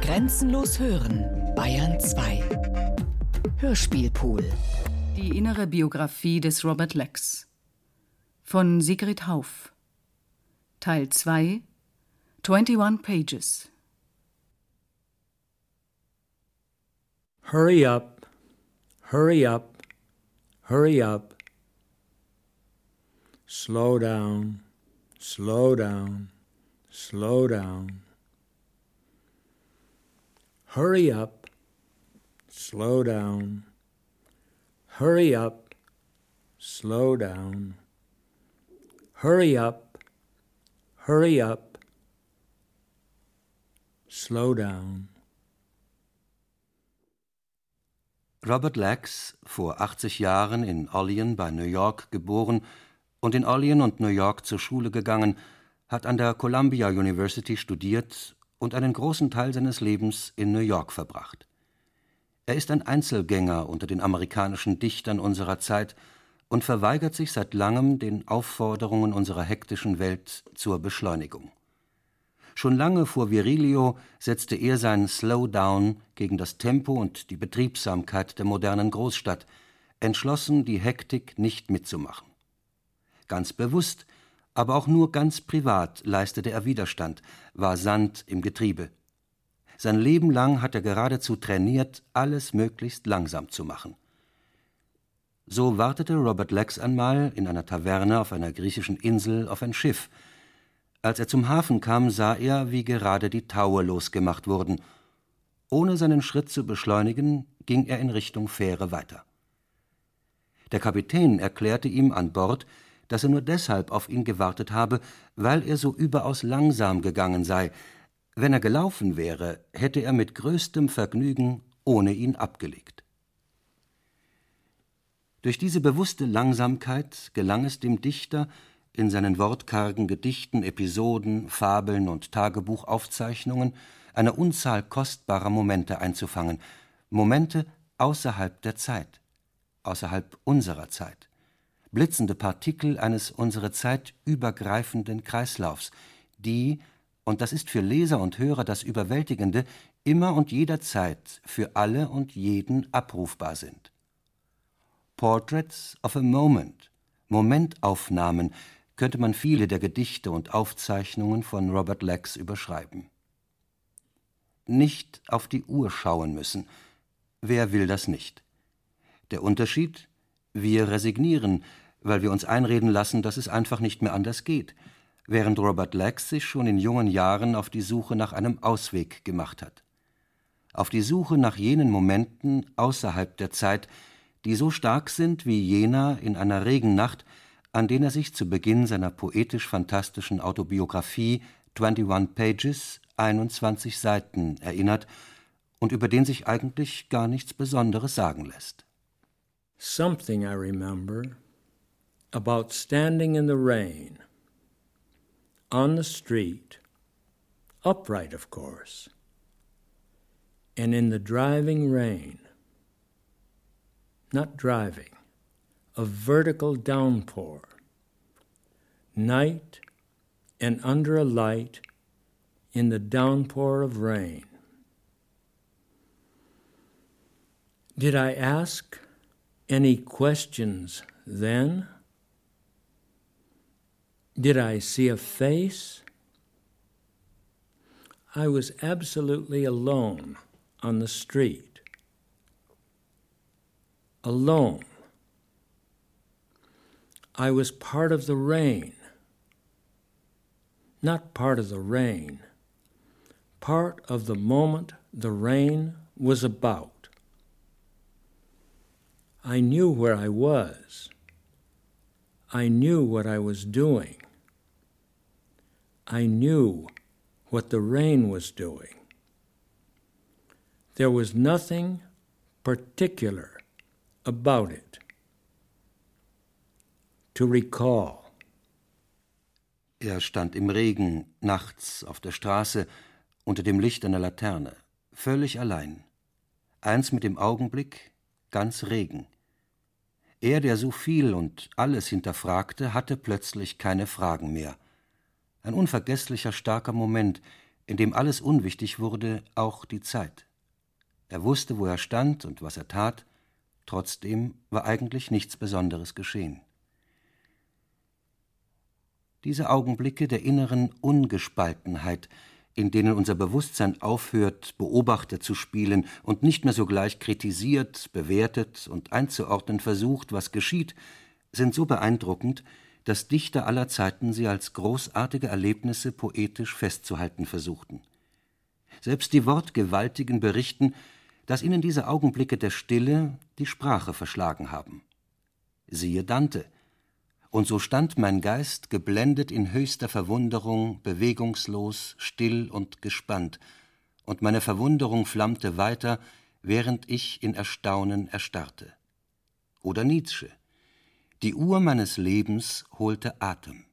Grenzenlos hören, Bayern 2. Hörspielpool. Die innere Biografie des Robert Lex. Von Sigrid Hauf. Teil 2. 21 Pages. Hurry up, hurry up, hurry up. Slow down, slow down, slow down. Hurry up, slow down. Hurry up, slow down. Hurry up, hurry up, slow down. Robert Lax, vor 80 Jahren in Olean bei New York geboren und in Olean und New York zur Schule gegangen, hat an der Columbia University studiert und einen großen Teil seines Lebens in New York verbracht. Er ist ein Einzelgänger unter den amerikanischen Dichtern unserer Zeit und verweigert sich seit langem den Aufforderungen unserer hektischen Welt zur Beschleunigung. Schon lange vor Virilio setzte er sein Slowdown gegen das Tempo und die Betriebsamkeit der modernen Großstadt, entschlossen, die Hektik nicht mitzumachen. Ganz bewusst aber auch nur ganz privat leistete er Widerstand, war Sand im Getriebe. Sein Leben lang hat er geradezu trainiert, alles möglichst langsam zu machen. So wartete Robert Lex einmal in einer Taverne auf einer griechischen Insel auf ein Schiff. Als er zum Hafen kam, sah er, wie gerade die Taue losgemacht wurden. Ohne seinen Schritt zu beschleunigen, ging er in Richtung Fähre weiter. Der Kapitän erklärte ihm an Bord, dass er nur deshalb auf ihn gewartet habe, weil er so überaus langsam gegangen sei. Wenn er gelaufen wäre, hätte er mit größtem Vergnügen ohne ihn abgelegt. Durch diese bewusste Langsamkeit gelang es dem Dichter, in seinen wortkargen Gedichten, Episoden, Fabeln und Tagebuchaufzeichnungen eine Unzahl kostbarer Momente einzufangen, Momente außerhalb der Zeit, außerhalb unserer Zeit blitzende Partikel eines unsere Zeit übergreifenden Kreislaufs, die, und das ist für Leser und Hörer das Überwältigende, immer und jederzeit für alle und jeden abrufbar sind. Portraits of a Moment, Momentaufnahmen, könnte man viele der Gedichte und Aufzeichnungen von Robert Lex überschreiben. Nicht auf die Uhr schauen müssen. Wer will das nicht? Der Unterschied? Wir resignieren, weil wir uns einreden lassen, dass es einfach nicht mehr anders geht, während Robert Lex sich schon in jungen Jahren auf die Suche nach einem Ausweg gemacht hat. Auf die Suche nach jenen Momenten außerhalb der Zeit, die so stark sind wie jener in einer Regennacht, an den er sich zu Beginn seiner poetisch-fantastischen Autobiografie 21 Pages, 21 Seiten erinnert und über den sich eigentlich gar nichts Besonderes sagen lässt. Something I remember about standing in the rain on the street, upright, of course, and in the driving rain, not driving, a vertical downpour, night and under a light in the downpour of rain. Did I ask any questions then? Did I see a face? I was absolutely alone on the street. Alone. I was part of the rain. Not part of the rain, part of the moment the rain was about. I knew where I was. I knew what I was doing. I knew what the rain was doing. There was nothing particular about it. To recall. Er stand im Regen, nachts auf der Straße, unter dem Licht einer Laterne, völlig allein. Eins mit dem Augenblick, ganz Regen. Er, der so viel und alles hinterfragte, hatte plötzlich keine Fragen mehr ein unvergesslicher starker Moment, in dem alles unwichtig wurde, auch die Zeit. Er wusste, wo er stand und was er tat, trotzdem war eigentlich nichts Besonderes geschehen. Diese Augenblicke der inneren Ungespaltenheit, in denen unser Bewusstsein aufhört, Beobachter zu spielen und nicht mehr sogleich kritisiert, bewertet und einzuordnen versucht, was geschieht, sind so beeindruckend, dass Dichter aller Zeiten sie als großartige Erlebnisse poetisch festzuhalten versuchten. Selbst die Wortgewaltigen berichten, dass ihnen diese Augenblicke der Stille die Sprache verschlagen haben. Siehe Dante. Und so stand mein Geist geblendet in höchster Verwunderung, bewegungslos, still und gespannt, und meine Verwunderung flammte weiter, während ich in Erstaunen erstarrte. Oder Nietzsche. Die Uhr meines Lebens holte Atem.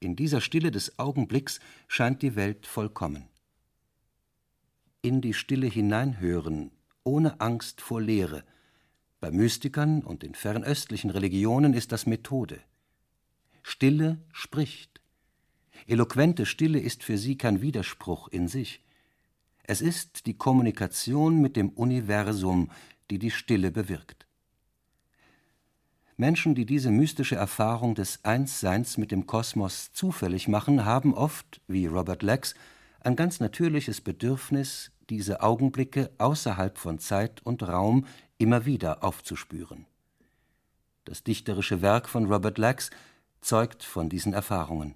In dieser Stille des Augenblicks scheint die Welt vollkommen. In die Stille hineinhören, ohne Angst vor Leere. Bei Mystikern und in fernöstlichen Religionen ist das Methode. Stille spricht. Eloquente Stille ist für sie kein Widerspruch in sich. Es ist die Kommunikation mit dem Universum, die die Stille bewirkt. Menschen, die diese mystische Erfahrung des Einsseins mit dem Kosmos zufällig machen, haben oft, wie Robert Lex, ein ganz natürliches Bedürfnis, diese Augenblicke außerhalb von Zeit und Raum immer wieder aufzuspüren. Das dichterische Werk von Robert Lex zeugt von diesen Erfahrungen.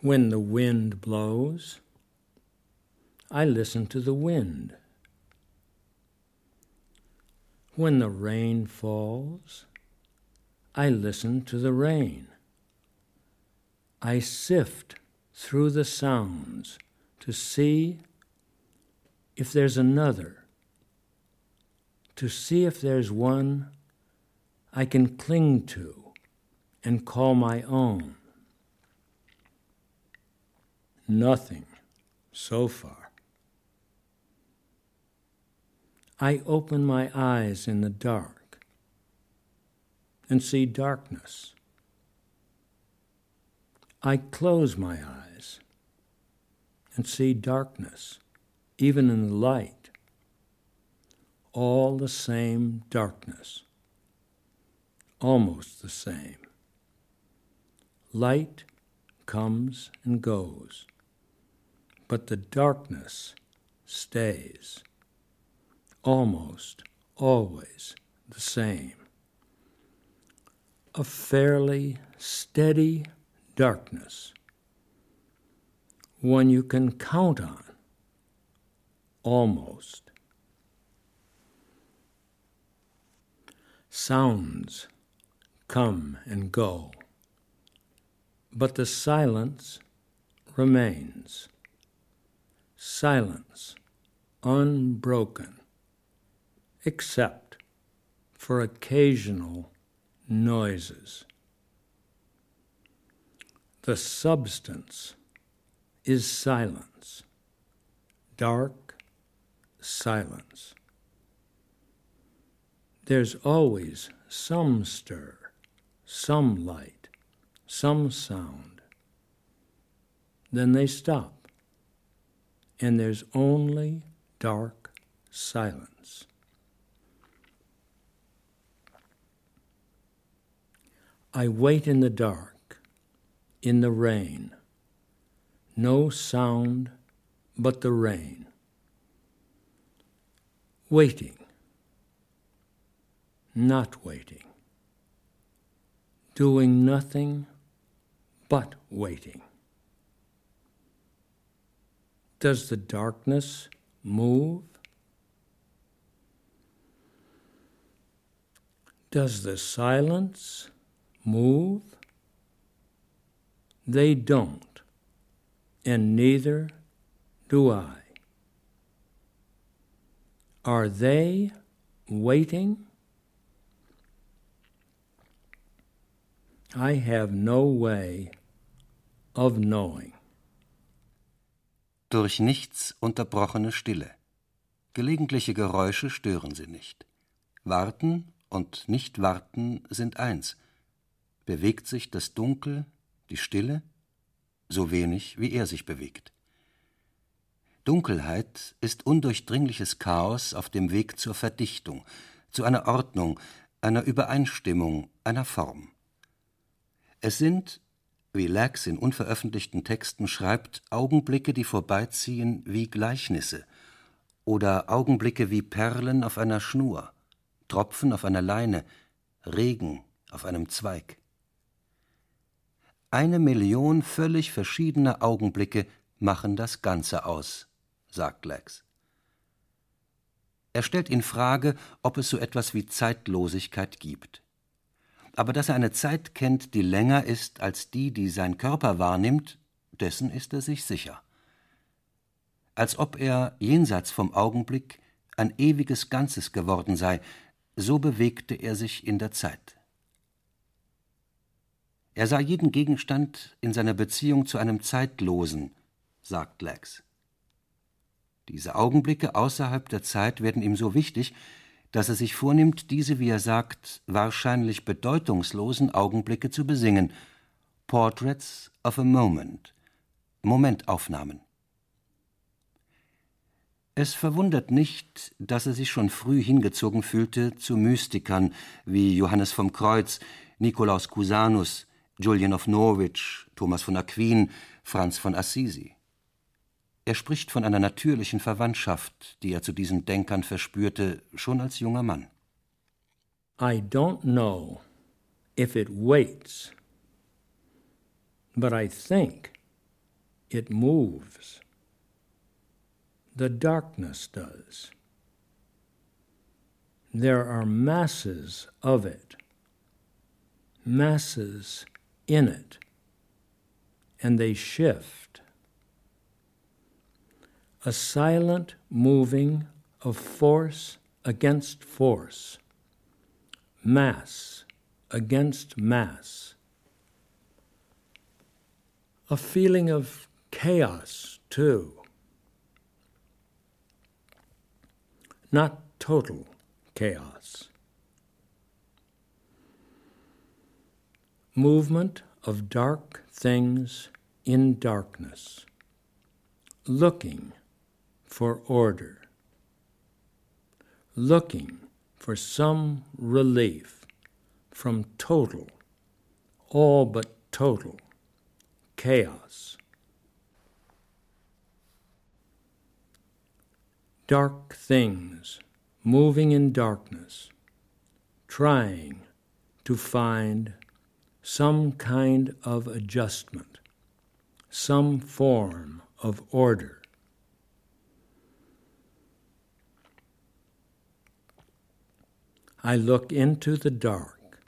When the wind blows, I listen to the wind. When the rain falls, I listen to the rain. I sift through the sounds to see if there's another, to see if there's one I can cling to and call my own. Nothing so far. I open my eyes in the dark and see darkness. I close my eyes and see darkness, even in the light. All the same darkness, almost the same. Light comes and goes, but the darkness stays, almost always the same a fairly steady darkness, one you can count on, almost. Sounds come and go, but the silence remains. Silence unbroken, except for occasional noises. The substance is silence, dark silence. There's always some stir, some light, some sound. Then they stop, and there's only dark silence. I wait in the dark, in the rain. No sound but the rain. Waiting, not waiting. Doing nothing but waiting. Does the darkness move? Does the silence move? They don't, and neither do I. Are they waiting? I have no way of knowing. Durch nichts unterbrochene Stille. Gelegentliche Geräusche stören sie nicht. Warten und nicht warten sind eins. Bewegt sich das Dunkel, die Stille? so wenig wie er sich bewegt. Dunkelheit ist undurchdringliches Chaos auf dem Weg zur Verdichtung, zu einer Ordnung, einer Übereinstimmung, einer Form. Es sind, wie Lax in unveröffentlichten Texten schreibt, Augenblicke, die vorbeiziehen wie Gleichnisse oder Augenblicke wie Perlen auf einer Schnur, Tropfen auf einer Leine, Regen auf einem Zweig. Eine Million völlig verschiedener Augenblicke machen das Ganze aus, sagt Lex. Er stellt in Frage, ob es so etwas wie Zeitlosigkeit gibt. Aber dass er eine Zeit kennt, die länger ist als die, die sein Körper wahrnimmt, dessen ist er sich sicher. Als ob er jenseits vom Augenblick ein ewiges Ganzes geworden sei, so bewegte er sich in der Zeit. Er sah jeden Gegenstand in seiner Beziehung zu einem Zeitlosen, sagt Lex. Diese Augenblicke außerhalb der Zeit werden ihm so wichtig, dass er sich vornimmt, diese, wie er sagt, wahrscheinlich bedeutungslosen Augenblicke zu besingen. Portraits of a Moment. Momentaufnahmen. Es verwundert nicht, dass er sich schon früh hingezogen fühlte zu Mystikern wie Johannes vom Kreuz, Nikolaus Cusanus, Julian of Norwich, Thomas von Aquin, Franz von Assisi. Er spricht von einer natürlichen Verwandtschaft, die er zu diesen Denkern verspürte, schon als junger Mann. I don't know if it waits, but I think it moves. The darkness does. There are masses of it, masses in it, and they shift a silent moving of force against force, mass against mass, a feeling of chaos, too. Not total chaos. Movement of dark things in darkness, looking for order, looking for some relief from total, all but total, chaos. Dark things moving in darkness, trying to find some kind of adjustment, some form of order. I look into the dark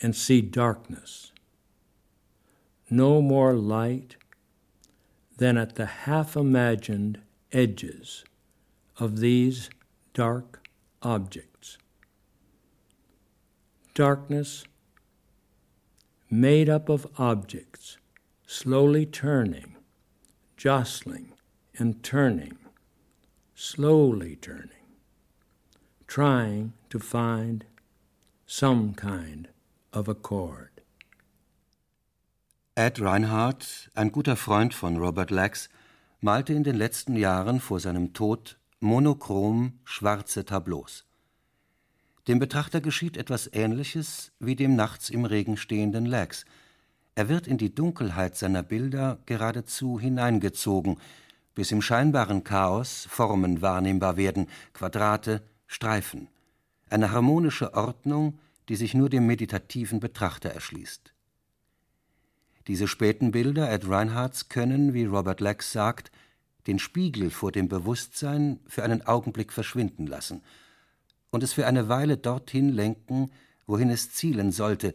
and see darkness, no more light than at the half imagined edges of these dark objects. Darkness made up of objects slowly turning, jostling, and turning, slowly turning trying to find some kind of accord. Ed Reinhardt, ein guter Freund von Robert Lax, malte in den letzten Jahren vor seinem Tod monochrom schwarze Tableaus. Dem Betrachter geschieht etwas Ähnliches wie dem nachts im Regen stehenden Lax. Er wird in die Dunkelheit seiner Bilder geradezu hineingezogen, bis im scheinbaren Chaos Formen wahrnehmbar werden, Quadrate, Streifen, eine harmonische Ordnung, die sich nur dem meditativen Betrachter erschließt. Diese späten Bilder Ed Reinhardts können, wie Robert Lex sagt, den Spiegel vor dem Bewusstsein für einen Augenblick verschwinden lassen und es für eine Weile dorthin lenken, wohin es zielen sollte,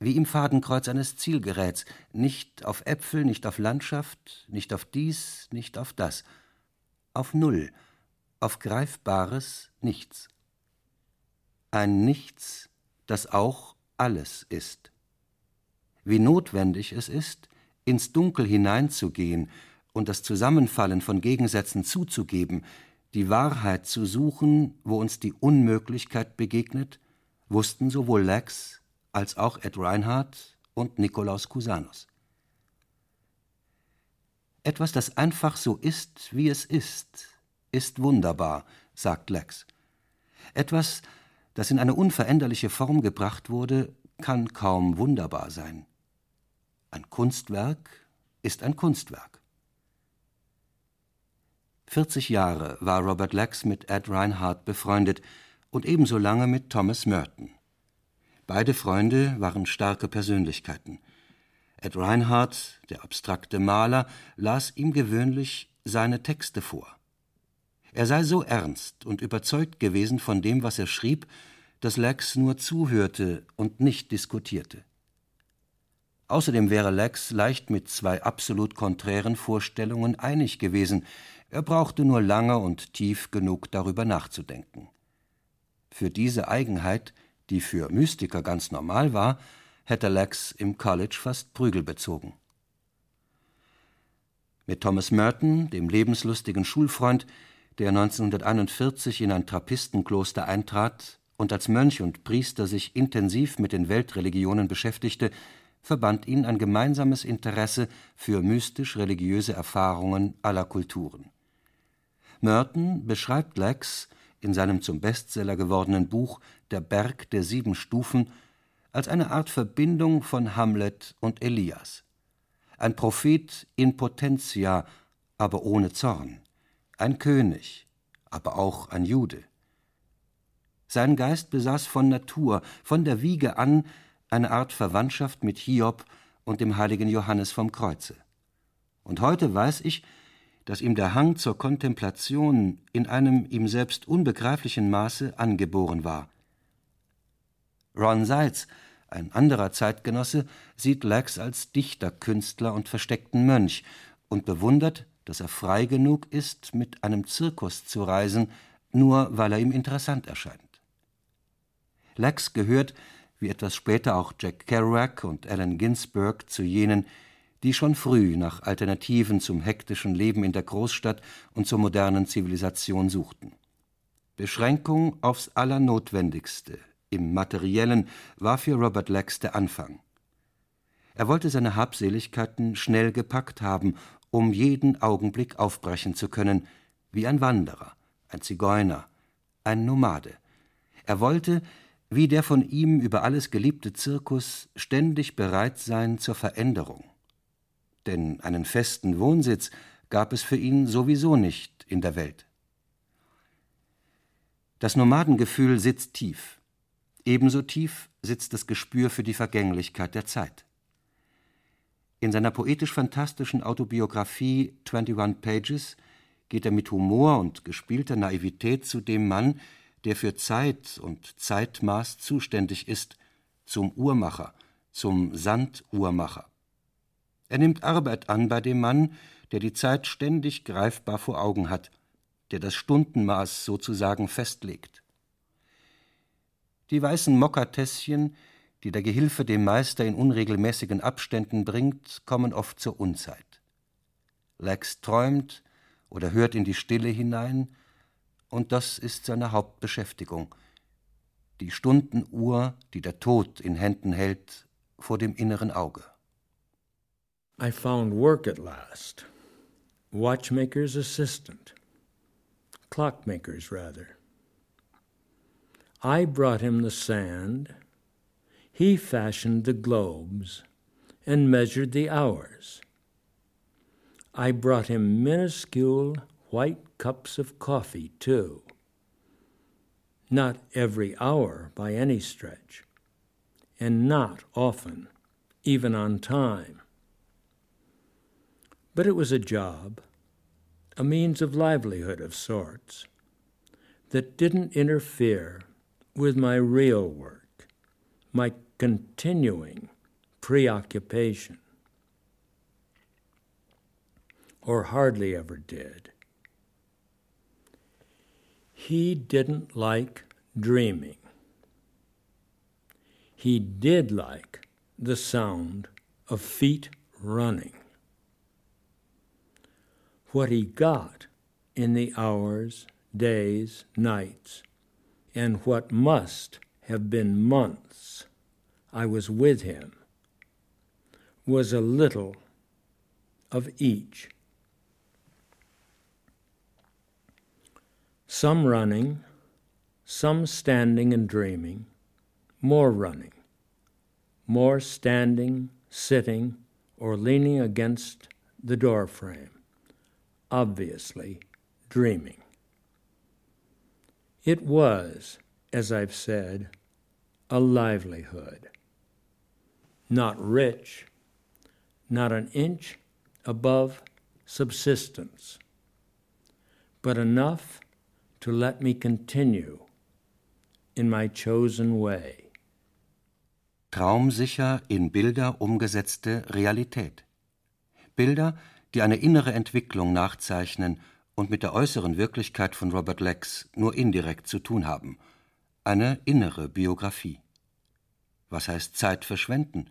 wie im Fadenkreuz eines Zielgeräts, nicht auf Äpfel, nicht auf Landschaft, nicht auf dies, nicht auf das, auf Null, auf greifbares Nichts. Ein Nichts, das auch alles ist. Wie notwendig es ist, ins Dunkel hineinzugehen und das Zusammenfallen von Gegensätzen zuzugeben, die Wahrheit zu suchen, wo uns die Unmöglichkeit begegnet, wussten sowohl Lex als auch Ed Reinhardt und Nikolaus Cusanus. Etwas, das einfach so ist, wie es ist, ist wunderbar, sagt Lex. Etwas, das in eine unveränderliche Form gebracht wurde, kann kaum wunderbar sein. Ein Kunstwerk ist ein Kunstwerk. 40 Jahre war Robert Lex mit Ed Reinhardt befreundet und ebenso lange mit Thomas Merton. Beide Freunde waren starke Persönlichkeiten. Ed Reinhardt, der abstrakte Maler, las ihm gewöhnlich seine Texte vor. Er sei so ernst und überzeugt gewesen von dem, was er schrieb, dass Lex nur zuhörte und nicht diskutierte. Außerdem wäre Lex leicht mit zwei absolut konträren Vorstellungen einig gewesen, er brauchte nur lange und tief genug darüber nachzudenken. Für diese Eigenheit, die für Mystiker ganz normal war, hätte Lex im College fast Prügel bezogen. Mit Thomas Merton, dem lebenslustigen Schulfreund, der 1941 in ein Trappistenkloster eintrat und als Mönch und Priester sich intensiv mit den Weltreligionen beschäftigte, verband ihn ein gemeinsames Interesse für mystisch-religiöse Erfahrungen aller Kulturen. Merton beschreibt Lex in seinem zum Bestseller gewordenen Buch Der Berg der sieben Stufen als eine Art Verbindung von Hamlet und Elias. Ein Prophet in potentia, aber ohne Zorn. Ein König, aber auch ein Jude. Sein Geist besaß von Natur, von der Wiege an, eine Art Verwandtschaft mit Hiob und dem heiligen Johannes vom Kreuze. Und heute weiß ich, dass ihm der Hang zur Kontemplation in einem ihm selbst unbegreiflichen Maße angeboren war. Ron Seitz, ein anderer Zeitgenosse, sieht Lex als Dichterkünstler und versteckten Mönch und bewundert, dass er frei genug ist, mit einem Zirkus zu reisen, nur weil er ihm interessant erscheint. Lex gehört, wie etwas später auch Jack Kerouac und Allen Ginsberg, zu jenen, die schon früh nach Alternativen zum hektischen Leben in der Großstadt und zur modernen Zivilisation suchten. Beschränkung aufs Allernotwendigste im Materiellen war für Robert Lex der Anfang. Er wollte seine Habseligkeiten schnell gepackt haben, um jeden Augenblick aufbrechen zu können, wie ein Wanderer, ein Zigeuner, ein Nomade. Er wollte, wie der von ihm über alles geliebte Zirkus, ständig bereit sein zur Veränderung denn einen festen Wohnsitz gab es für ihn sowieso nicht in der Welt. Das Nomadengefühl sitzt tief. Ebenso tief sitzt das Gespür für die Vergänglichkeit der Zeit. In seiner poetisch-fantastischen Autobiografie 21 Pages geht er mit Humor und gespielter Naivität zu dem Mann, der für Zeit und Zeitmaß zuständig ist, zum Uhrmacher, zum Sanduhrmacher. Er nimmt Arbeit an bei dem Mann, der die Zeit ständig greifbar vor Augen hat, der das Stundenmaß sozusagen festlegt. Die weißen Mokkatässchen, die der Gehilfe dem Meister in unregelmäßigen Abständen bringt, kommen oft zur Unzeit. Lex träumt oder hört in die Stille hinein, und das ist seine Hauptbeschäftigung. Die Stundenuhr, die der Tod in Händen hält, vor dem inneren Auge. I found work at last. Watchmaker's assistant. Clockmaker's, rather. I brought him the sand. He fashioned the globes and measured the hours. I brought him minuscule white cups of coffee, too. Not every hour by any stretch, and not often, even on time. But it was a job, a means of livelihood of sorts, that didn't interfere with my real work, my continuing preoccupation, or hardly ever did. He didn't like dreaming. He did like the sound of feet running what he got in the hours, days, nights, and what must have been months I was with him was a little of each. Some running, some standing and dreaming, more running, more standing, sitting, or leaning against the door frame obviously dreaming. It was, as I've said, a livelihood. Not rich, not an inch above subsistence, but enough to let me continue in my chosen way. Traumsicher in Bilder umgesetzte Realität. Bilder, die eine innere Entwicklung nachzeichnen und mit der äußeren Wirklichkeit von Robert Lex nur indirekt zu tun haben. Eine innere Biografie. Was heißt Zeit verschwenden?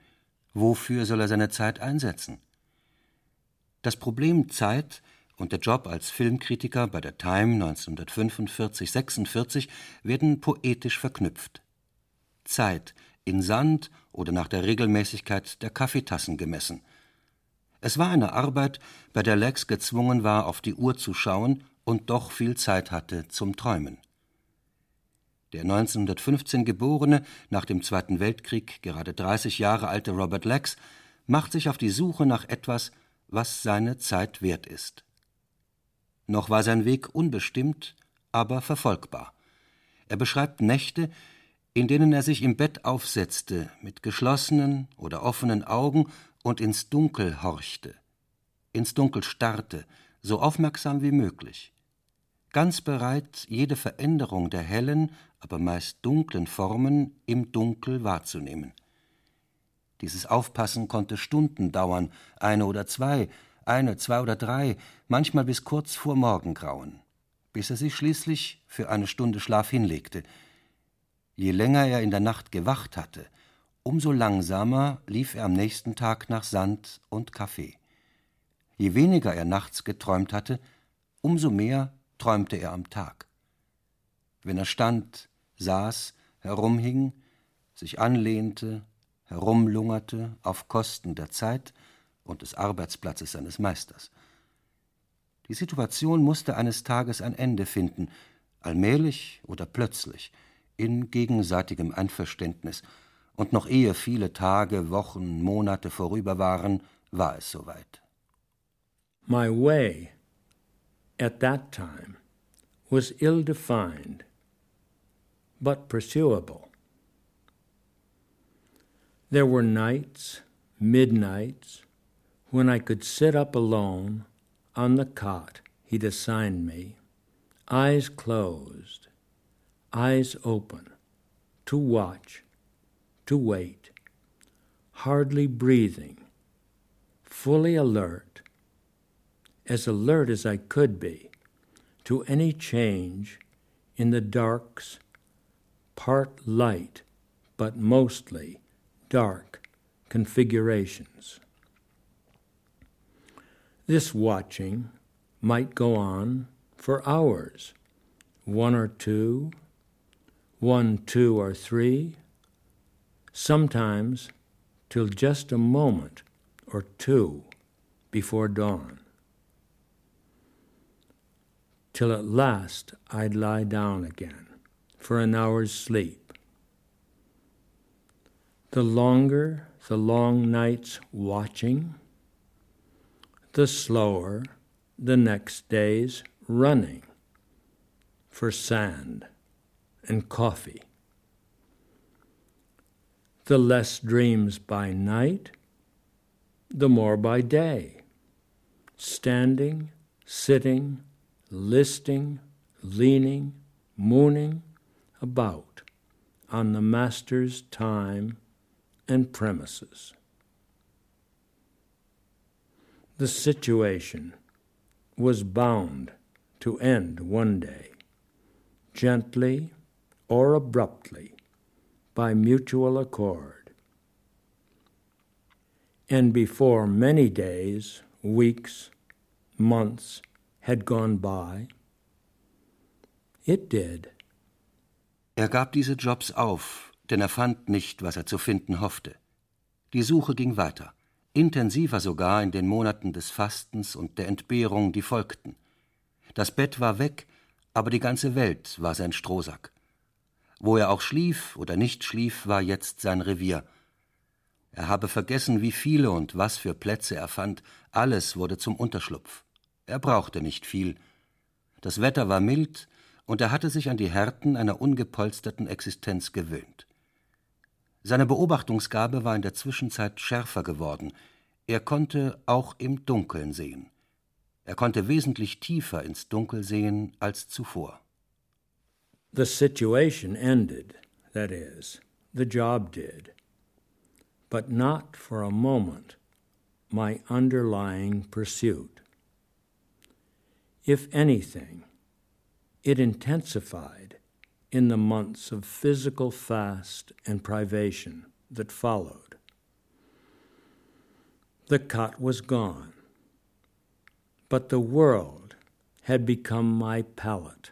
Wofür soll er seine Zeit einsetzen? Das Problem Zeit und der Job als Filmkritiker bei der Time 1945-46 werden poetisch verknüpft. Zeit in Sand oder nach der Regelmäßigkeit der Kaffeetassen gemessen. Es war eine Arbeit, bei der Lex gezwungen war, auf die Uhr zu schauen und doch viel Zeit hatte zum Träumen. Der 1915 geborene, nach dem Zweiten Weltkrieg gerade 30 Jahre alte Robert Lex macht sich auf die Suche nach etwas, was seine Zeit wert ist. Noch war sein Weg unbestimmt, aber verfolgbar. Er beschreibt Nächte, in denen er sich im Bett aufsetzte, mit geschlossenen oder offenen Augen und ins Dunkel horchte, ins Dunkel starrte, so aufmerksam wie möglich, ganz bereit, jede Veränderung der hellen, aber meist dunklen Formen im Dunkel wahrzunehmen. Dieses Aufpassen konnte Stunden dauern, eine oder zwei, eine, zwei oder drei, manchmal bis kurz vor Morgengrauen, bis er sich schließlich für eine Stunde Schlaf hinlegte. Je länger er in der Nacht gewacht hatte, umso langsamer lief er am nächsten Tag nach Sand und Kaffee. Je weniger er nachts geträumt hatte, umso mehr träumte er am Tag. Wenn er stand, saß, herumhing, sich anlehnte, herumlungerte auf Kosten der Zeit und des Arbeitsplatzes seines Meisters. Die Situation musste eines Tages ein Ende finden, allmählich oder plötzlich, in gegenseitigem Einverständnis, und noch ehe viele Tage, Wochen, Monate vorüber waren, war es soweit. My way at that time was ill defined, but pursuable. There were nights, midnights, when I could sit up alone on the cot he'd assigned me, eyes closed, eyes open, to watch, to wait, hardly breathing, fully alert, as alert as I could be to any change in the dark's part light, but mostly dark configurations. This watching might go on for hours, one or two, one, two, or three, sometimes till just a moment or two before dawn. Till at last I'd lie down again for an hour's sleep. The longer the long nights watching, the slower the next day's running for sand and coffee. The less dreams by night, the more by day, standing, sitting, listing, leaning, mooning about on the Master's time and premises. The situation was bound to end one day, gently or abruptly, by mutual accord. And before many days, weeks, months had gone by, it did. Er gab diese Jobs auf, denn er fand nicht, was er zu finden hoffte. Die Suche ging weiter intensiver sogar in den Monaten des Fastens und der Entbehrung, die folgten. Das Bett war weg, aber die ganze Welt war sein Strohsack. Wo er auch schlief oder nicht schlief, war jetzt sein Revier. Er habe vergessen, wie viele und was für Plätze er fand, alles wurde zum Unterschlupf. Er brauchte nicht viel. Das Wetter war mild, und er hatte sich an die Härten einer ungepolsterten Existenz gewöhnt. Seine Beobachtungsgabe war in der Zwischenzeit schärfer geworden. Er konnte auch im Dunkeln sehen. Er konnte wesentlich tiefer ins Dunkel sehen als zuvor. The situation ended, that is, the job did, but not for a moment my underlying pursuit. If anything, it intensified in the months of physical fast and privation that followed. The cot was gone, but the world had become my pallet.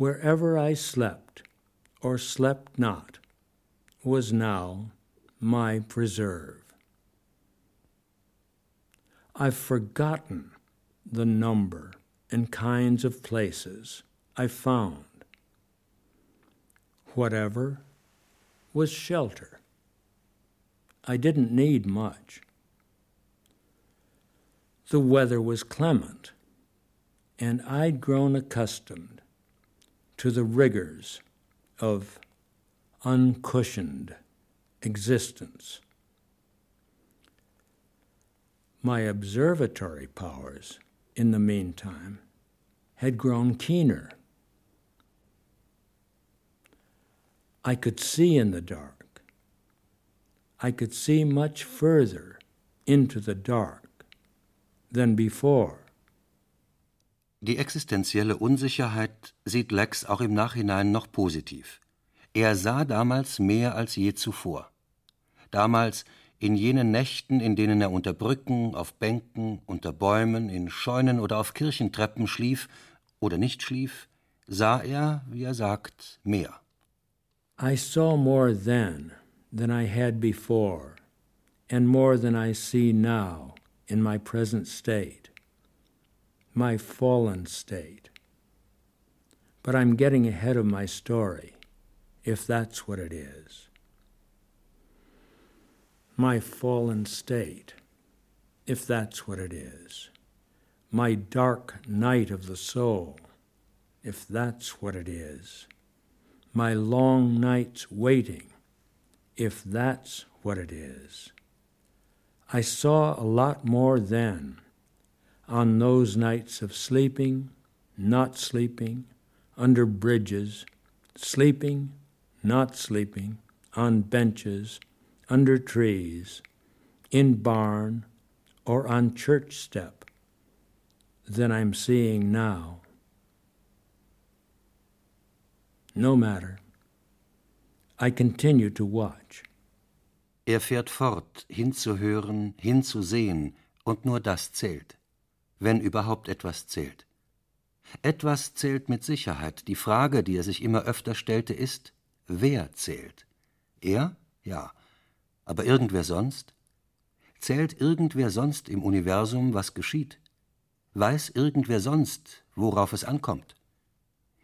Wherever I slept or slept not was now my preserve. I've forgotten the number and kinds of places I found. Whatever was shelter. I didn't need much. The weather was clement, and I'd grown accustomed to the rigors of uncushioned existence. My observatory powers, in the meantime, had grown keener. I could see in the dark. I could see much further into the dark than before. Die existenzielle Unsicherheit sieht Lex auch im Nachhinein noch positiv. Er sah damals mehr als je zuvor. Damals in jenen Nächten, in denen er unter Brücken, auf Bänken, unter Bäumen, in Scheunen oder auf Kirchentreppen schlief oder nicht schlief, sah er, wie er sagt, mehr. I saw more then than I had before, and more than I see now in my present state, my fallen state. But I'm getting ahead of my story, if that's what it is. My fallen state, if that's what it is my dark night of the soul, if that's what it is, my long nights waiting, if that's what it is. I saw a lot more then on those nights of sleeping, not sleeping, under bridges, sleeping, not sleeping, on benches, under trees, in barn, or on church step than I'm seeing now. No matter. I continue to watch. Er fährt fort, hinzuhören, hinzusehen, und nur das zählt, wenn überhaupt etwas zählt. Etwas zählt mit Sicherheit. Die Frage, die er sich immer öfter stellte, ist, wer zählt? Er? Ja. Aber irgendwer sonst? Zählt irgendwer sonst im Universum, was geschieht? Weiß irgendwer sonst, worauf es ankommt?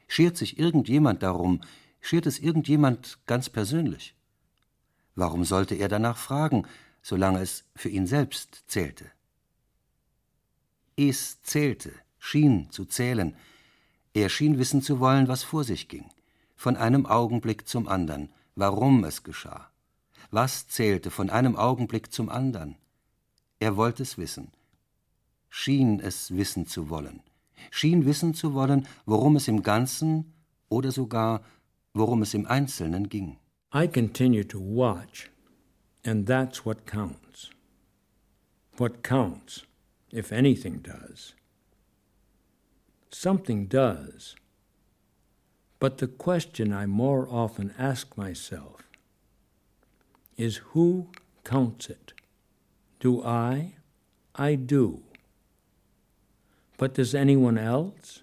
Schert sich irgendjemand darum, schert es irgendjemand ganz persönlich? Warum sollte er danach fragen, solange es für ihn selbst zählte? Es zählte, schien zu zählen. Er schien wissen zu wollen, was vor sich ging, von einem Augenblick zum andern, warum es geschah. Was zählte von einem Augenblick zum andern? Er wollte es wissen, schien es wissen zu wollen, schien wissen zu wollen, worum es im Ganzen oder sogar worum es im Einzelnen ging. I continue to watch, and that's what counts. What counts, if anything does. Something does. But the question I more often ask myself is who counts it? Do I? I do. But does anyone else?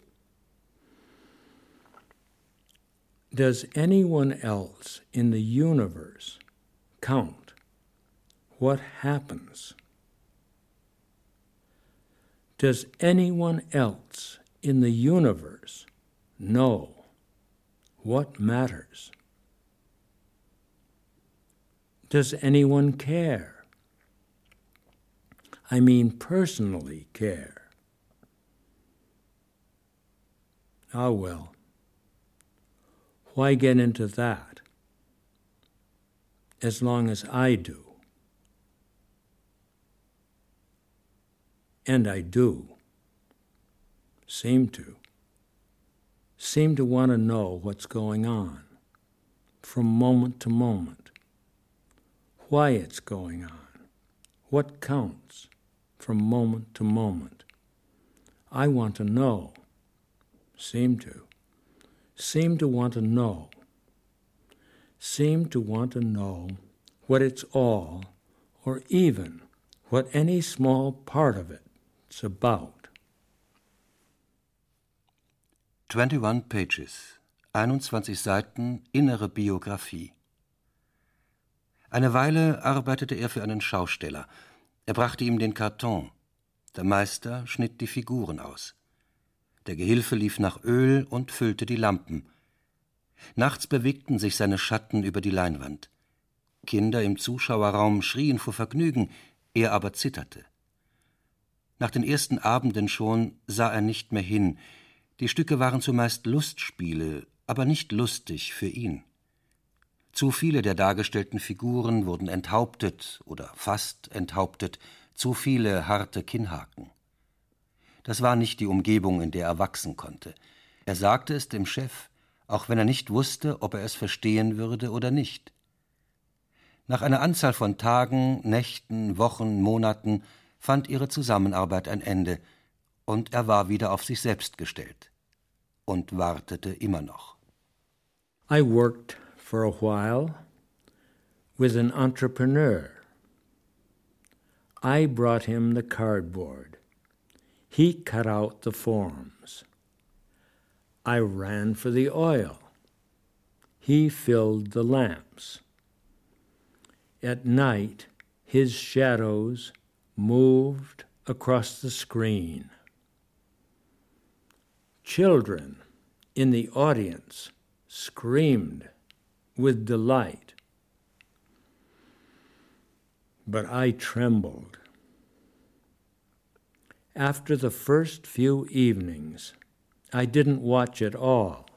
Does anyone else in the universe count what happens? Does anyone else in the universe know what matters? Does anyone care? I mean, personally care. Ah, well. Why get into that? As long as I do. And I do. Seem to. Seem to want to know what's going on from moment to moment why it's going on, what counts from moment to moment. I want to know, seem to, seem to want to know, seem to want to know what it's all, or even what any small part of it's about. 21 Pages, 21 Seiten innere Biografie. Eine Weile arbeitete er für einen Schausteller. Er brachte ihm den Karton. Der Meister schnitt die Figuren aus. Der Gehilfe lief nach Öl und füllte die Lampen. Nachts bewegten sich seine Schatten über die Leinwand. Kinder im Zuschauerraum schrien vor Vergnügen, er aber zitterte. Nach den ersten Abenden schon sah er nicht mehr hin. Die Stücke waren zumeist Lustspiele, aber nicht lustig für ihn. Zu viele der dargestellten Figuren wurden enthauptet oder fast enthauptet, zu viele harte Kinnhaken. Das war nicht die Umgebung, in der er wachsen konnte. Er sagte es dem Chef, auch wenn er nicht wusste, ob er es verstehen würde oder nicht. Nach einer Anzahl von Tagen, Nächten, Wochen, Monaten fand ihre Zusammenarbeit ein Ende, und er war wieder auf sich selbst gestellt und wartete immer noch. I worked for a while with an entrepreneur. I brought him the cardboard. He cut out the forms. I ran for the oil. He filled the lamps. At night, his shadows moved across the screen. Children in the audience screamed with delight. But I trembled. After the first few evenings, I didn't watch at all.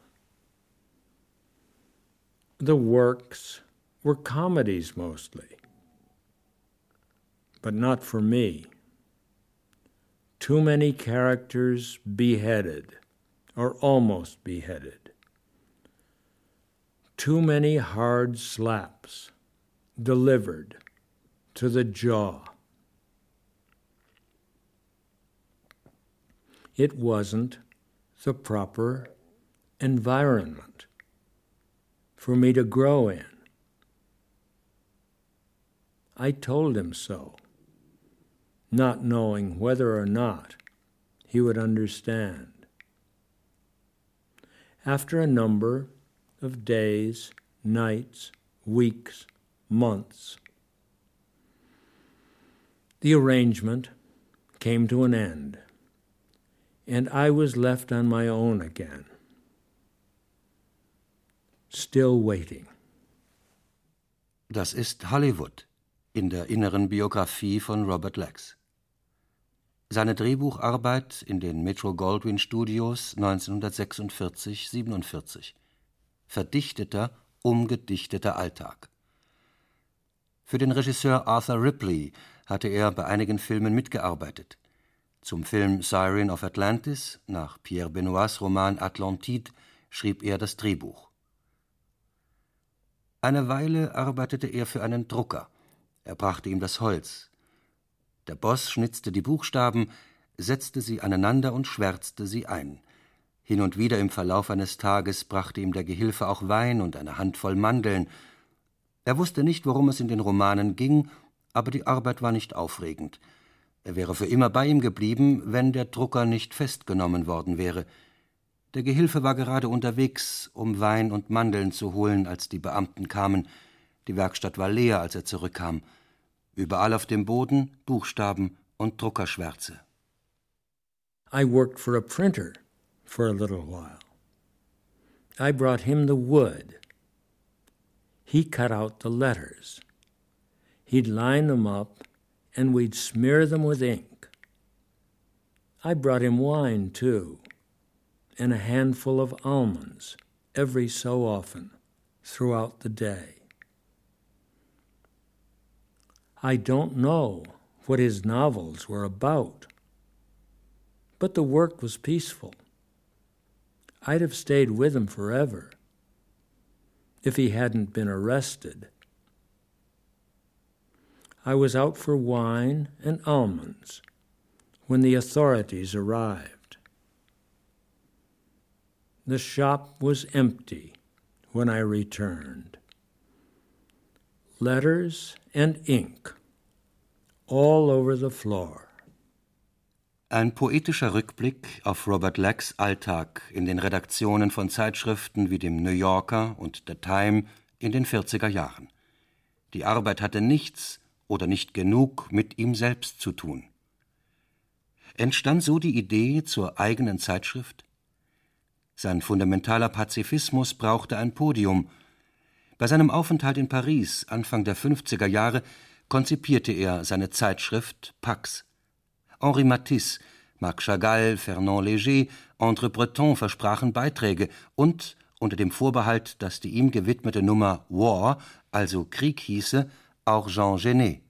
The works were comedies mostly, but not for me. Too many characters beheaded, or almost beheaded too many hard slaps delivered to the jaw. It wasn't the proper environment for me to grow in. I told him so, not knowing whether or not he would understand. After a number of days, nights, weeks, months. The arrangement came to an end, and I was left on my own again, still waiting. Das ist Hollywood in der inneren Biografie von Robert Lex. Seine Drehbucharbeit in den Metro Goldwyn Studios 1946-47 verdichteter, umgedichteter Alltag. Für den Regisseur Arthur Ripley hatte er bei einigen Filmen mitgearbeitet. Zum Film Siren of Atlantis nach Pierre Benoits Roman Atlantide schrieb er das Drehbuch. Eine Weile arbeitete er für einen Drucker. Er brachte ihm das Holz. Der Boss schnitzte die Buchstaben, setzte sie aneinander und schwärzte sie ein. Hin und wieder im Verlauf eines Tages brachte ihm der Gehilfe auch Wein und eine Handvoll Mandeln. Er wusste nicht, worum es in den Romanen ging, aber die Arbeit war nicht aufregend. Er wäre für immer bei ihm geblieben, wenn der Drucker nicht festgenommen worden wäre. Der Gehilfe war gerade unterwegs, um Wein und Mandeln zu holen, als die Beamten kamen. Die Werkstatt war leer, als er zurückkam. Überall auf dem Boden Buchstaben und Druckerschwärze. I worked for a printer for a little while. I brought him the wood. He cut out the letters. He'd line them up, and we'd smear them with ink. I brought him wine, too, and a handful of almonds every so often throughout the day. I don't know what his novels were about, but the work was peaceful. I'd have stayed with him forever if he hadn't been arrested. I was out for wine and almonds when the authorities arrived. The shop was empty when I returned. Letters and ink all over the floor. Ein poetischer Rückblick auf Robert Lacks Alltag in den Redaktionen von Zeitschriften wie dem New Yorker und The Time in den 40er Jahren. Die Arbeit hatte nichts oder nicht genug mit ihm selbst zu tun. Entstand so die Idee zur eigenen Zeitschrift? Sein fundamentaler Pazifismus brauchte ein Podium. Bei seinem Aufenthalt in Paris Anfang der 50er Jahre konzipierte er seine Zeitschrift Pax. Henri Matisse, Marc Chagall, Fernand Léger, André Breton versprachen Beiträge und, unter dem Vorbehalt, dass die ihm gewidmete Nummer War, also Krieg hieße, auch Jean Genet.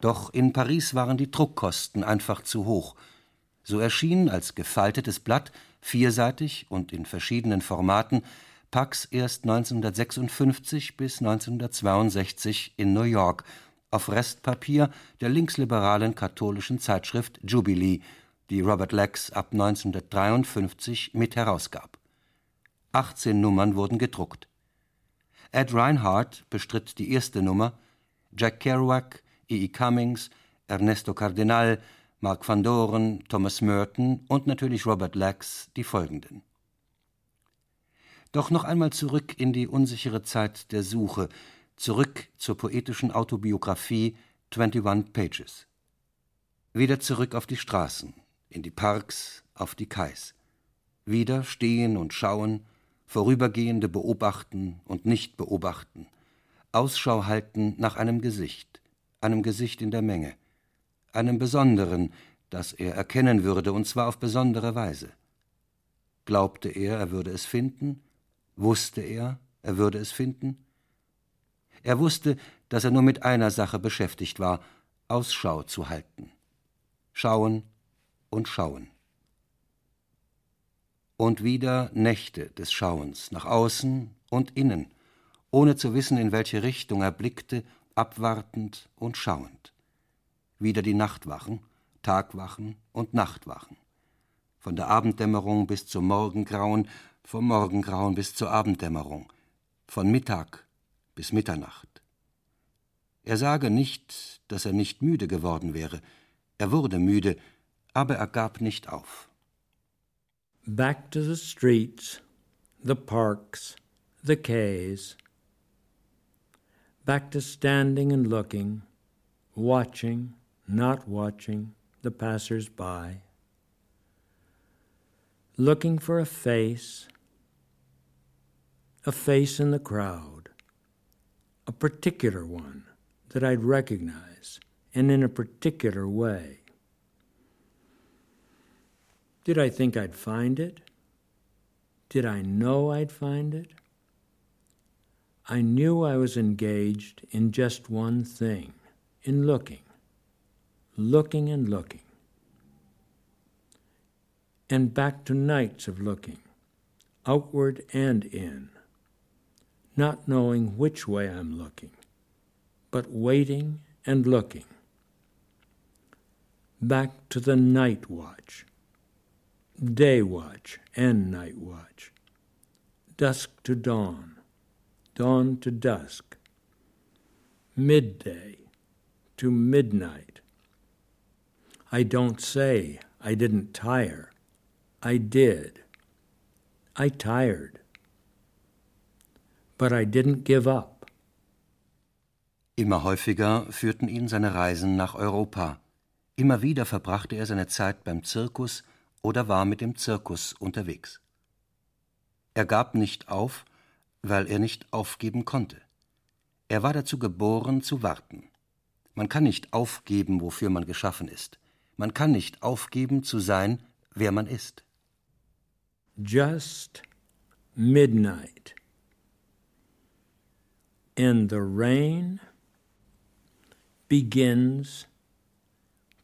Doch in Paris waren die Druckkosten einfach zu hoch. So erschien als gefaltetes Blatt, vierseitig und in verschiedenen Formaten, Pax erst 1956 bis 1962 in New York auf Restpapier der linksliberalen katholischen Zeitschrift Jubilee, die Robert Lex ab 1953 mit herausgab. 18 Nummern wurden gedruckt. Ed Reinhardt bestritt die erste Nummer, Jack Kerouac, E. E. Cummings, Ernesto Cardenal, Mark van Doren, Thomas Merton und natürlich Robert Lex die folgenden. Doch noch einmal zurück in die unsichere Zeit der Suche, zurück zur poetischen Autobiografie 21 Pages. Wieder zurück auf die Straßen, in die Parks, auf die Kais. Wieder stehen und schauen, Vorübergehende beobachten und nicht beobachten, Ausschau halten nach einem Gesicht, einem Gesicht in der Menge, einem besonderen, das er erkennen würde, und zwar auf besondere Weise. Glaubte er, er würde es finden? Wusste er, er würde es finden? Er wusste, dass er nur mit einer Sache beschäftigt war, Ausschau zu halten. Schauen und schauen. Und wieder Nächte des Schauens, nach außen und innen, ohne zu wissen, in welche Richtung er blickte, abwartend und schauend. Wieder die Nachtwachen, Tagwachen und Nachtwachen. Von der Abenddämmerung bis zum Morgengrauen vom Morgengrauen bis zur Abenddämmerung, von Mittag bis Mitternacht. Er sage nicht, dass er nicht müde geworden wäre, er wurde müde, aber er gab nicht auf. Back to the streets, the parks, the quays. Back to standing and looking, watching, not watching the passers by. Looking for a face, a face in the crowd, a particular one that I'd recognize, and in a particular way. Did I think I'd find it? Did I know I'd find it? I knew I was engaged in just one thing in looking, looking and looking. And back to nights of looking, outward and in not knowing which way I'm looking, but waiting and looking. Back to the night watch, day watch and night watch, dusk to dawn, dawn to dusk, midday to midnight. I don't say I didn't tire. I did. I tired but I didn't give up. Immer häufiger führten ihn seine Reisen nach Europa. Immer wieder verbrachte er seine Zeit beim Zirkus oder war mit dem Zirkus unterwegs. Er gab nicht auf, weil er nicht aufgeben konnte. Er war dazu geboren, zu warten. Man kann nicht aufgeben, wofür man geschaffen ist. Man kann nicht aufgeben, zu sein, wer man ist. Just midnight. And the rain begins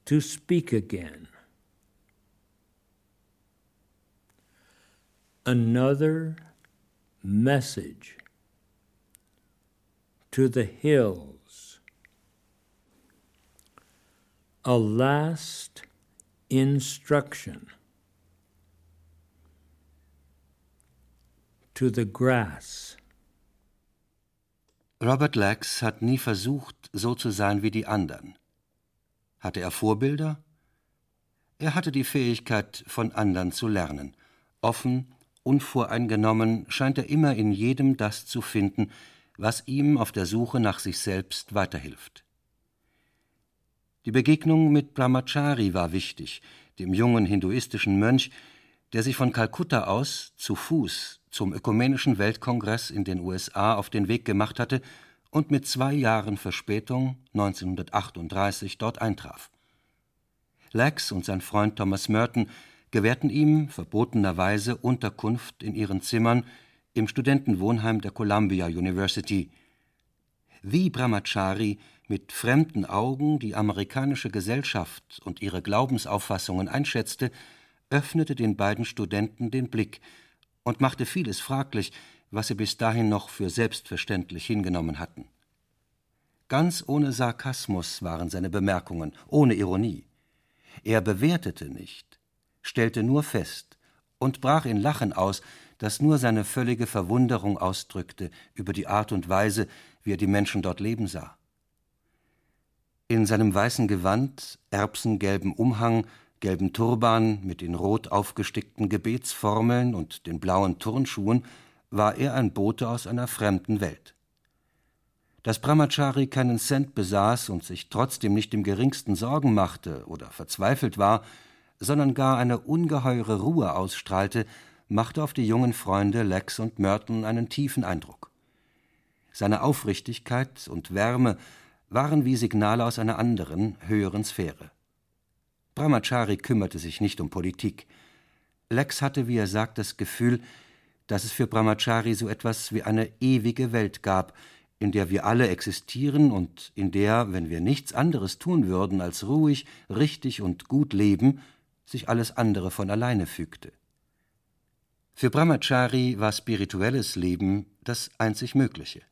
to speak again. Another message to the hills. A last instruction to the grass. Robert Lax hat nie versucht, so zu sein wie die anderen. Hatte er Vorbilder? Er hatte die Fähigkeit, von anderen zu lernen. Offen, unvoreingenommen scheint er immer in jedem das zu finden, was ihm auf der Suche nach sich selbst weiterhilft. Die Begegnung mit Brahmachari war wichtig, dem jungen hinduistischen Mönch, der sich von Kalkutta aus zu Fuß zum Ökumenischen Weltkongress in den USA auf den Weg gemacht hatte und mit zwei Jahren Verspätung 1938 dort eintraf. Lax und sein Freund Thomas Merton gewährten ihm verbotenerweise Unterkunft in ihren Zimmern im Studentenwohnheim der Columbia University. Wie Brahmachari mit fremden Augen die amerikanische Gesellschaft und ihre Glaubensauffassungen einschätzte, öffnete den beiden Studenten den Blick und machte vieles fraglich, was sie bis dahin noch für selbstverständlich hingenommen hatten. Ganz ohne Sarkasmus waren seine Bemerkungen, ohne Ironie. Er bewertete nicht, stellte nur fest und brach in Lachen aus, das nur seine völlige Verwunderung ausdrückte über die Art und Weise, wie er die Menschen dort leben sah. In seinem weißen Gewand, erbsengelben Umhang gelben Turban mit den rot aufgestickten Gebetsformeln und den blauen Turnschuhen war er ein Bote aus einer fremden Welt. Dass Brahmachari keinen Cent besaß und sich trotzdem nicht im geringsten Sorgen machte oder verzweifelt war, sondern gar eine ungeheure Ruhe ausstrahlte, machte auf die jungen Freunde Lex und Merton einen tiefen Eindruck. Seine Aufrichtigkeit und Wärme waren wie Signale aus einer anderen, höheren Sphäre. Brahmachari kümmerte sich nicht um Politik. Lex hatte, wie er sagt, das Gefühl, dass es für Brahmachari so etwas wie eine ewige Welt gab, in der wir alle existieren und in der, wenn wir nichts anderes tun würden als ruhig, richtig und gut leben, sich alles andere von alleine fügte. Für Brahmachari war spirituelles Leben das einzig Mögliche.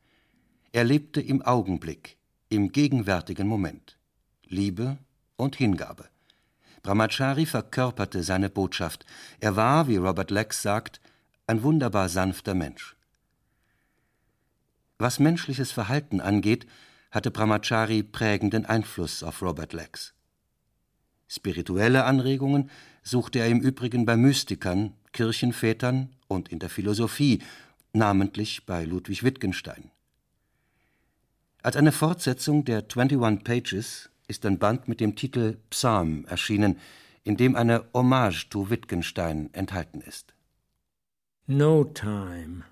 Er lebte im Augenblick, im gegenwärtigen Moment. Liebe und Hingabe. Brahmachari verkörperte seine Botschaft. Er war, wie Robert Lex sagt, ein wunderbar sanfter Mensch. Was menschliches Verhalten angeht, hatte Brahmachari prägenden Einfluss auf Robert Lex. Spirituelle Anregungen suchte er im Übrigen bei Mystikern, Kirchenvätern und in der Philosophie, namentlich bei Ludwig Wittgenstein. Als eine Fortsetzung der 21 Pages ist ein Band mit dem Titel Psalm erschienen, in dem eine Hommage to Wittgenstein enthalten ist. No time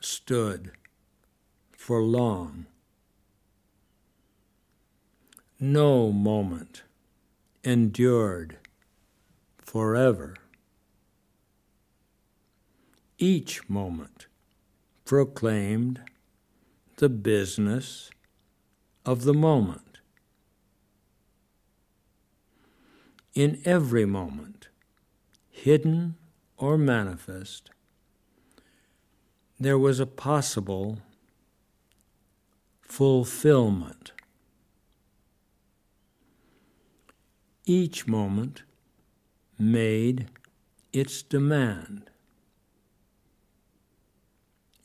stood for long. No moment endured forever. Each moment proclaimed the business of the moment. In every moment, hidden or manifest, there was a possible fulfillment. Each moment made its demand,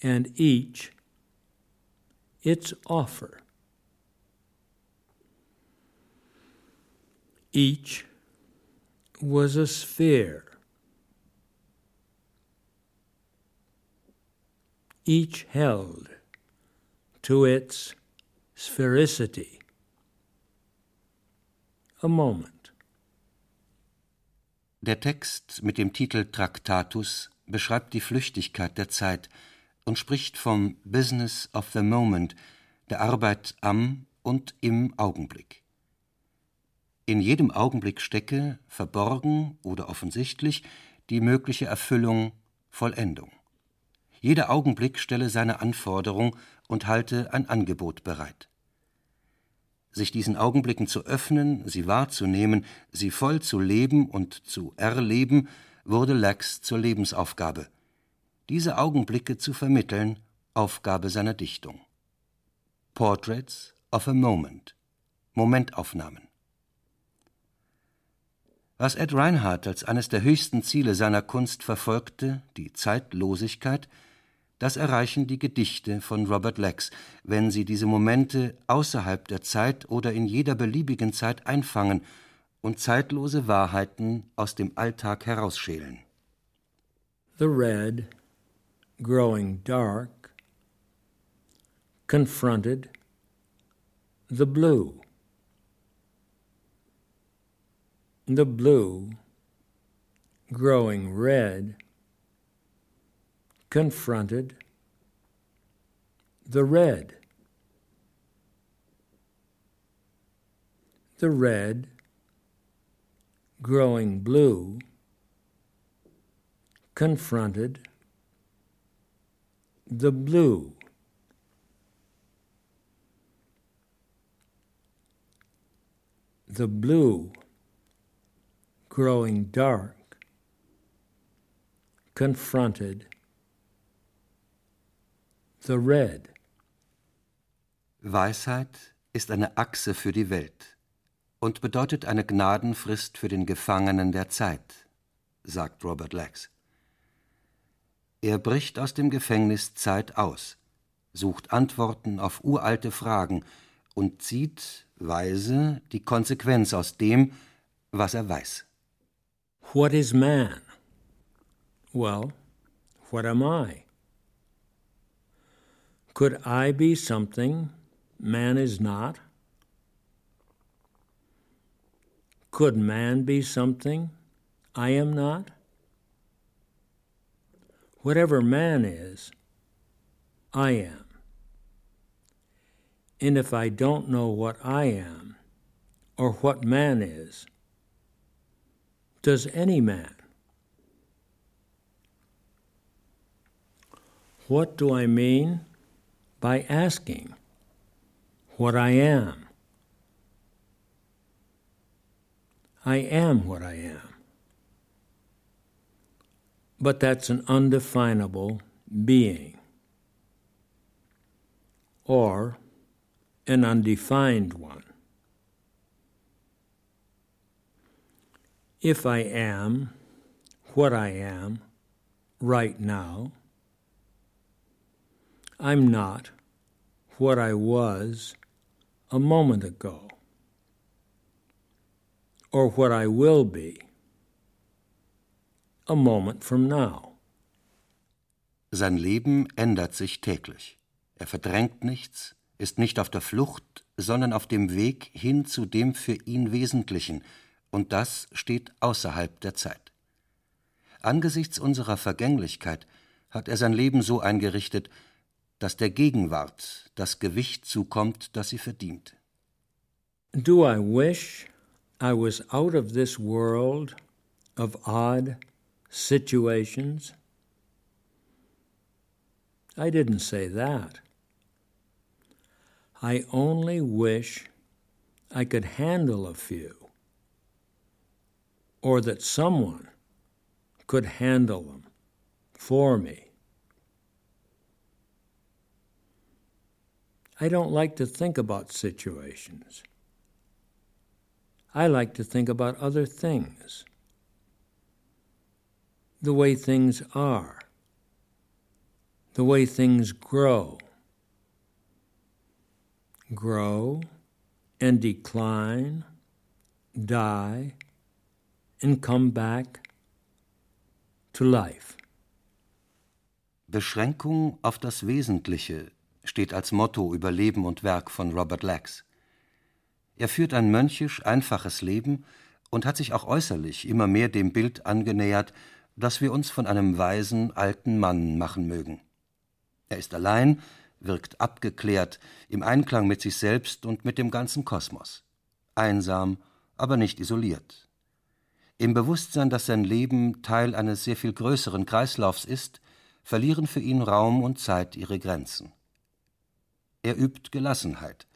and each its offer. Each was a sphere. Each held to its sphericity a moment. Der Text mit dem Titel Traktatus beschreibt die Flüchtigkeit der Zeit und spricht vom Business of the Moment, der Arbeit am und im Augenblick. In jedem Augenblick stecke, verborgen oder offensichtlich, die mögliche Erfüllung, Vollendung. Jeder Augenblick stelle seine Anforderung und halte ein Angebot bereit. Sich diesen Augenblicken zu öffnen, sie wahrzunehmen, sie voll zu leben und zu erleben, wurde Lex zur Lebensaufgabe. Diese Augenblicke zu vermitteln, Aufgabe seiner Dichtung. Portraits of a Moment. Momentaufnahmen. Was Ed Reinhardt als eines der höchsten Ziele seiner Kunst verfolgte, die Zeitlosigkeit, das erreichen die Gedichte von Robert Lex, wenn sie diese Momente außerhalb der Zeit oder in jeder beliebigen Zeit einfangen und zeitlose Wahrheiten aus dem Alltag herausschälen. The red, growing dark, confronted the blue. The blue, growing red, confronted the red. The red, growing blue, confronted the blue. The blue, growing dark, confronted the red. Weisheit ist eine Achse für die Welt und bedeutet eine Gnadenfrist für den Gefangenen der Zeit, sagt Robert Lex. Er bricht aus dem Gefängnis Zeit aus, sucht Antworten auf uralte Fragen und zieht, weise, die Konsequenz aus dem, was er weiß. What is man? Well, what am I? Could I be something man is not? Could man be something I am not? Whatever man is, I am. And if I don't know what I am or what man is, does any man? What do I mean by asking what I am? I am what I am. But that's an undefinable being or an undefined one. If I am what I am right now, I'm not what I was a moment ago, or what I will be a moment from now. Sein Leben ändert sich täglich. Er verdrängt nichts, ist nicht auf der Flucht, sondern auf dem Weg hin zu dem für ihn Wesentlichen, und das steht außerhalb der Zeit. Angesichts unserer Vergänglichkeit hat er sein Leben so eingerichtet, dass der Gegenwart das Gewicht zukommt, das sie verdient. Do I wish I was out of this world of odd situations? I didn't say that. I only wish I could handle a few, or that someone could handle them for me. I don't like to think about situations. I like to think about other things. The way things are, the way things grow. Grow and decline, die, and come back to life. Beschränkung auf das Wesentliche steht als Motto über Leben und Werk von Robert Lax. Er führt ein mönchisch einfaches Leben und hat sich auch äußerlich immer mehr dem Bild angenähert, das wir uns von einem weisen alten Mann machen mögen. Er ist allein, wirkt abgeklärt, im Einklang mit sich selbst und mit dem ganzen Kosmos. Einsam, aber nicht isoliert. Im Bewusstsein, dass sein Leben Teil eines sehr viel größeren Kreislaufs ist, verlieren für ihn Raum und Zeit ihre Grenzen. Er übt Gelassenheit,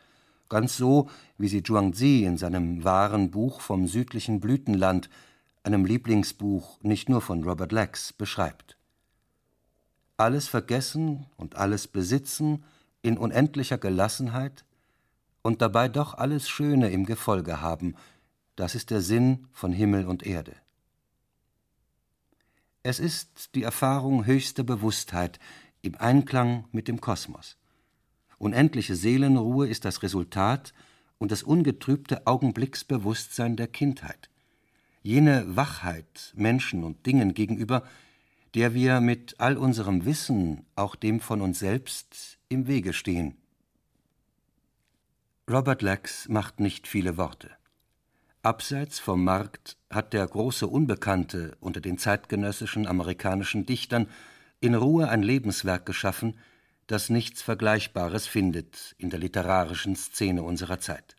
ganz so, wie sie Zhuangzi in seinem wahren Buch vom südlichen Blütenland, einem Lieblingsbuch nicht nur von Robert Lex, beschreibt alles vergessen und alles besitzen in unendlicher Gelassenheit und dabei doch alles Schöne im Gefolge haben, das ist der Sinn von Himmel und Erde. Es ist die Erfahrung höchster Bewusstheit im Einklang mit dem Kosmos. Unendliche Seelenruhe ist das Resultat und das ungetrübte Augenblicksbewusstsein der Kindheit. Jene Wachheit Menschen und Dingen gegenüber, der wir mit all unserem Wissen, auch dem von uns selbst, im Wege stehen. Robert Lex macht nicht viele Worte. Abseits vom Markt hat der große Unbekannte unter den zeitgenössischen amerikanischen Dichtern in Ruhe ein Lebenswerk geschaffen, das nichts Vergleichbares findet in der literarischen Szene unserer Zeit.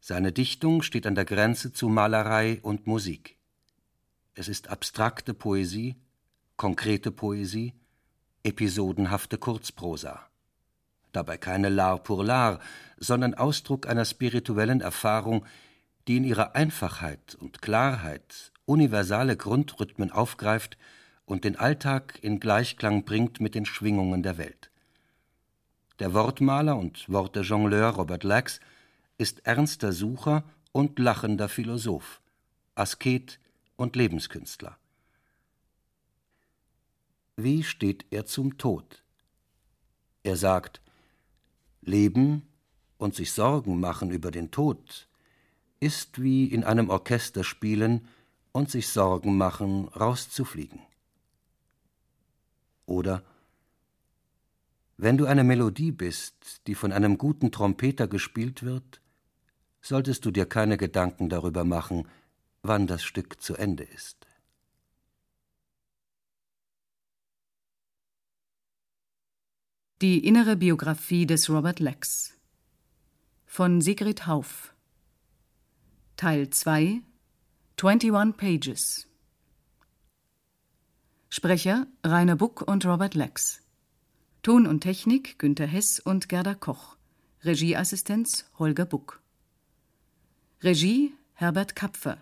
Seine Dichtung steht an der Grenze zu Malerei und Musik. Es ist abstrakte Poesie, konkrete Poesie, episodenhafte Kurzprosa. Dabei keine L'art pour l'art, sondern Ausdruck einer spirituellen Erfahrung, die in ihrer Einfachheit und Klarheit universale Grundrhythmen aufgreift und den Alltag in Gleichklang bringt mit den Schwingungen der Welt. Der Wortmaler und Wortejongleur Robert Lax ist ernster Sucher und lachender Philosoph, Asket und Lebenskünstler. Wie steht er zum Tod? Er sagt, Leben und sich Sorgen machen über den Tod ist wie in einem Orchester spielen und sich Sorgen machen, rauszufliegen. Oder wenn du eine Melodie bist, die von einem guten Trompeter gespielt wird, solltest du dir keine Gedanken darüber machen, wann das Stück zu Ende ist. Die innere Biografie des Robert Lex von Sigrid Hauf Teil 2 21 Pages. Sprecher Rainer Buck und Robert Lex Ton und Technik Günter Hess und Gerda Koch. Regieassistenz Holger Buck. Regie Herbert Kapfer.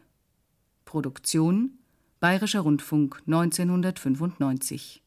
Produktion Bayerischer Rundfunk 1995